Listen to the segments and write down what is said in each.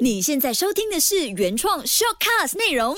你现在收听的是原创 shortcast 内容。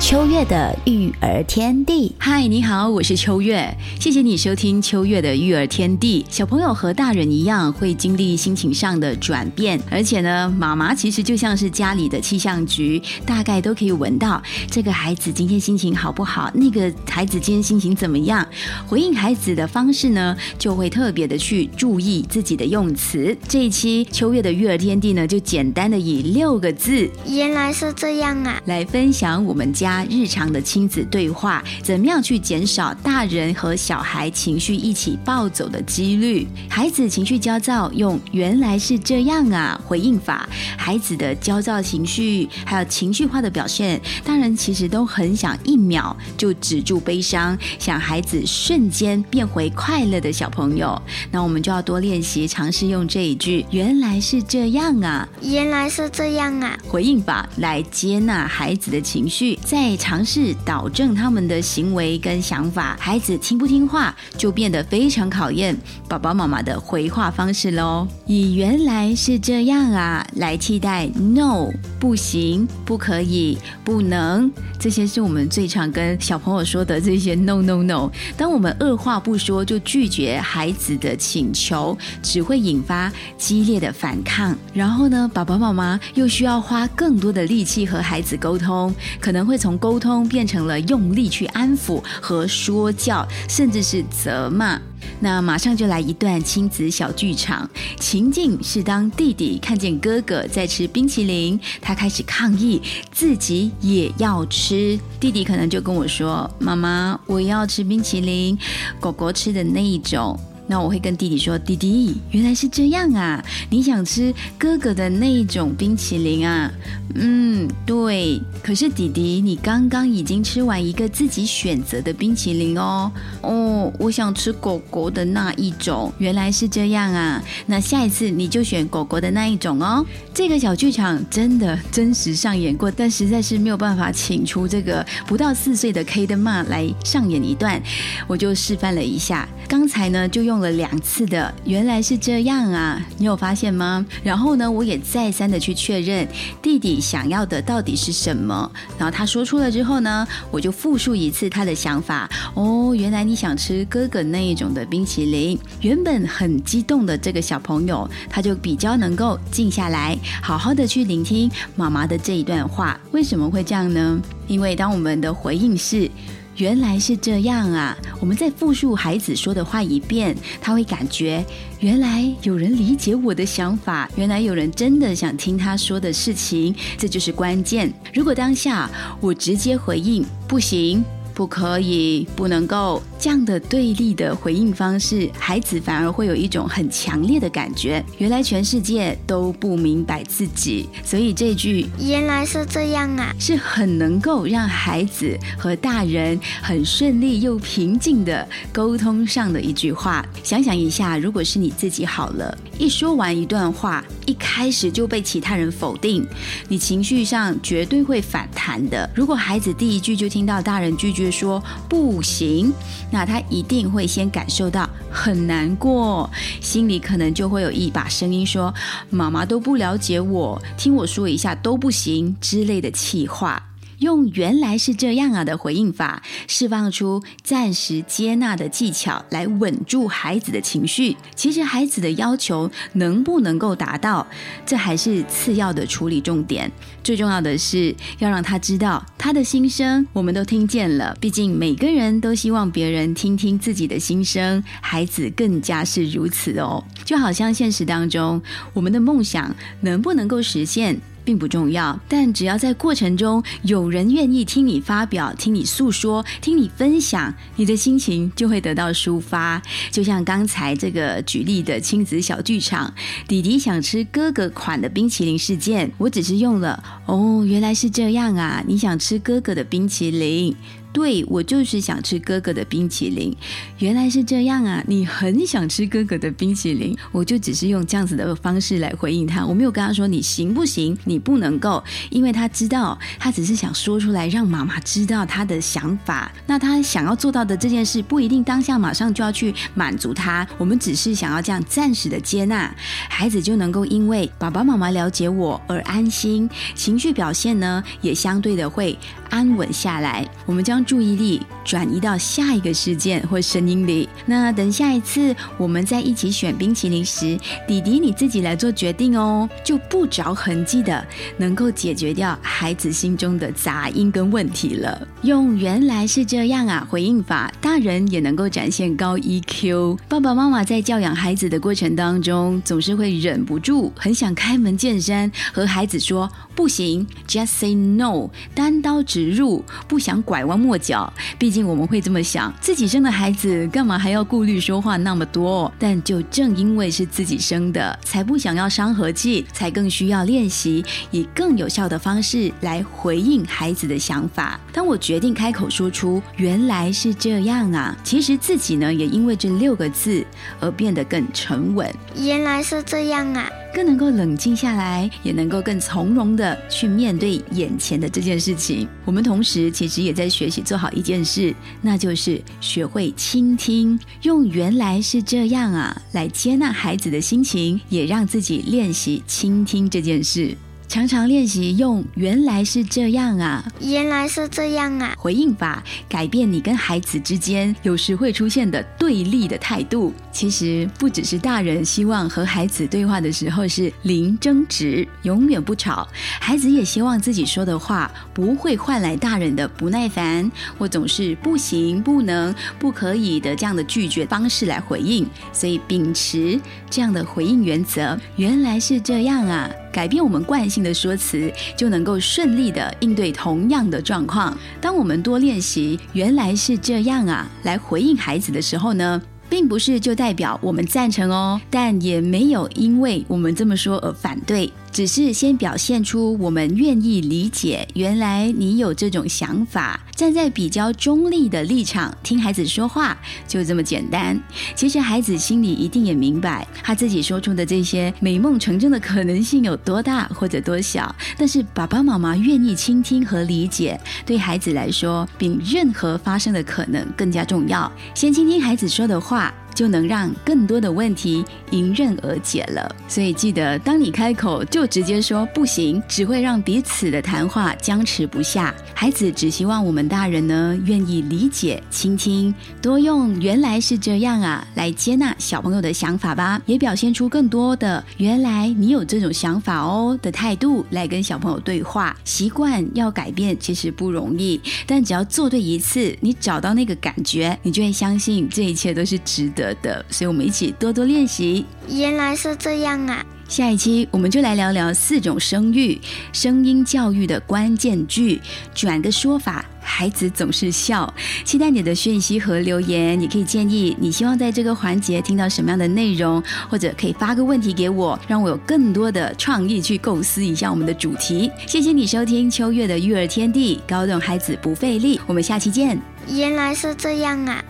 秋月的育儿天地，嗨，你好，我是秋月，谢谢你收听秋月的育儿天地。小朋友和大人一样，会经历心情上的转变，而且呢，妈妈其实就像是家里的气象局，大概都可以闻到这个孩子今天心情好不好，那个孩子今天心情怎么样。回应孩子的方式呢，就会特别的去注意自己的用词。这一期秋月的育儿天地呢，就简单的以六个字，原来是这样啊，来分享我们家。日常的亲子对话，怎么样去减少大人和小孩情绪一起暴走的几率？孩子情绪焦躁，用“原来是这样啊”回应法。孩子的焦躁情绪，还有情绪化的表现，大人其实都很想一秒就止住悲伤，想孩子瞬间变回快乐的小朋友。那我们就要多练习，尝试用这一句“原来是这样啊”，原来是这样啊，回应法来接纳孩子的情绪，再。尝试导正他们的行为跟想法，孩子听不听话就变得非常考验爸爸妈妈的回话方式喽。以原来是这样啊来替代 no 不行、不可以、不能，这些是我们最常跟小朋友说的这些 no no no。当我们二话不说就拒绝孩子的请求，只会引发激烈的反抗。然后呢，爸爸妈妈又需要花更多的力气和孩子沟通，可能会从沟通变成了用力去安抚和说教，甚至是责骂。那马上就来一段亲子小剧场，情境是当弟弟看见哥哥在吃冰淇淋，他开始抗议自己也要吃。弟弟可能就跟我说：“妈妈，我要吃冰淇淋，狗狗吃的那一种。”那我会跟弟弟说：“弟弟，原来是这样啊！你想吃哥哥的那一种冰淇淋啊？嗯，对。可是弟弟，你刚刚已经吃完一个自己选择的冰淇淋哦。哦，我想吃狗狗的那一种。原来是这样啊！那下一次你就选狗狗的那一种哦。这个小剧场真的真实上演过，但实在是没有办法请出这个不到四岁的 K 的妈来上演一段，我就示范了一下。刚才呢，就用。了两次的，原来是这样啊！你有发现吗？然后呢，我也再三的去确认弟弟想要的到底是什么。然后他说出了之后呢，我就复述一次他的想法。哦，原来你想吃哥哥那一种的冰淇淋。原本很激动的这个小朋友，他就比较能够静下来，好好的去聆听妈妈的这一段话。为什么会这样呢？因为当我们的回应是。原来是这样啊！我们再复述孩子说的话一遍，他会感觉原来有人理解我的想法，原来有人真的想听他说的事情，这就是关键。如果当下我直接回应不行。不可以，不能够这样的对立的回应方式，孩子反而会有一种很强烈的感觉。原来全世界都不明白自己，所以这句原来是这样啊，是很能够让孩子和大人很顺利又平静的沟通上的一句话。想想一下，如果是你自己好了，一说完一段话，一开始就被其他人否定，你情绪上绝对会反弹的。如果孩子第一句就听到大人拒绝。说不行，那他一定会先感受到很难过，心里可能就会有一把声音说：“妈妈都不了解我，听我说一下都不行”之类的气话。用原来是这样啊的回应法，释放出暂时接纳的技巧，来稳住孩子的情绪。其实孩子的要求能不能够达到，这还是次要的处理重点。最重要的是要让他知道他的心声，我们都听见了。毕竟每个人都希望别人听听自己的心声，孩子更加是如此哦。就好像现实当中，我们的梦想能不能够实现？并不重要，但只要在过程中有人愿意听你发表、听你诉说、听你分享，你的心情就会得到抒发。就像刚才这个举例的亲子小剧场，弟弟想吃哥哥款的冰淇淋事件，我只是用了“哦，原来是这样啊，你想吃哥哥的冰淇淋”。对我就是想吃哥哥的冰淇淋。原来是这样啊，你很想吃哥哥的冰淇淋，我就只是用这样子的方式来回应他，我没有跟他说你行不行，你不能够，因为他知道，他只是想说出来让妈妈知道他的想法。那他想要做到的这件事，不一定当下马上就要去满足他，我们只是想要这样暂时的接纳，孩子就能够因为爸爸妈妈了解我而安心，情绪表现呢也相对的会安稳下来。我们将注意力转移到下一个事件或声音里。那等下一次我们在一起选冰淇淋时，弟弟你自己来做决定哦，就不着痕迹的能够解决掉孩子心中的杂音跟问题了。用原来是这样啊回应法，大人也能够展现高 EQ。爸爸妈妈在教养孩子的过程当中，总是会忍不住很想开门见山和孩子说不行，just say no，单刀直入，不想拐弯抹角。毕竟我们会这么想，自己生的孩子干嘛还要顾虑说话那么多？但就正因为是自己生的，才不想要伤和气，才更需要练习以更有效的方式来回应孩子的想法。当我决定开口说出“原来是这样啊”，其实自己呢也因为这六个字而变得更沉稳。原来是这样啊。更能够冷静下来，也能够更从容的去面对眼前的这件事情。我们同时其实也在学习做好一件事，那就是学会倾听，用“原来是这样啊”来接纳孩子的心情，也让自己练习倾听这件事。常常练习用“原来是这样啊”，原来是这样啊，回应法改变你跟孩子之间有时会出现的对立的态度。其实不只是大人希望和孩子对话的时候是零争执，永远不吵，孩子也希望自己说的话不会换来大人的不耐烦，或总是不行、不能、不可以的这样的拒绝方式来回应。所以秉持这样的回应原则，原来是这样啊。改变我们惯性的说辞，就能够顺利的应对同样的状况。当我们多练习“原来是这样啊”来回应孩子的时候呢，并不是就代表我们赞成哦，但也没有因为我们这么说而反对。只是先表现出我们愿意理解，原来你有这种想法，站在比较中立的立场听孩子说话，就这么简单。其实孩子心里一定也明白，他自己说出的这些美梦成真的可能性有多大或者多小。但是爸爸妈妈愿意倾听和理解，对孩子来说比任何发生的可能更加重要。先倾听孩子说的话。就能让更多的问题迎刃而解了。所以记得，当你开口就直接说不行，只会让彼此的谈话僵持不下。孩子只希望我们大人呢，愿意理解、倾听，多用“原来是这样啊”来接纳小朋友的想法吧，也表现出更多的“原来你有这种想法哦”的态度来跟小朋友对话。习惯要改变其实不容易，但只要做对一次，你找到那个感觉，你就会相信这一切都是值得。的，所以我们一起多多练习。原来是这样啊！下一期我们就来聊聊四种声育、声音教育的关键句。转个说法，孩子总是笑。期待你的讯息和留言，你可以建议你希望在这个环节听到什么样的内容，或者可以发个问题给我，让我有更多的创意去构思一下我们的主题。谢谢你收听秋月的育儿天地，高动孩子不费力。我们下期见。原来是这样啊！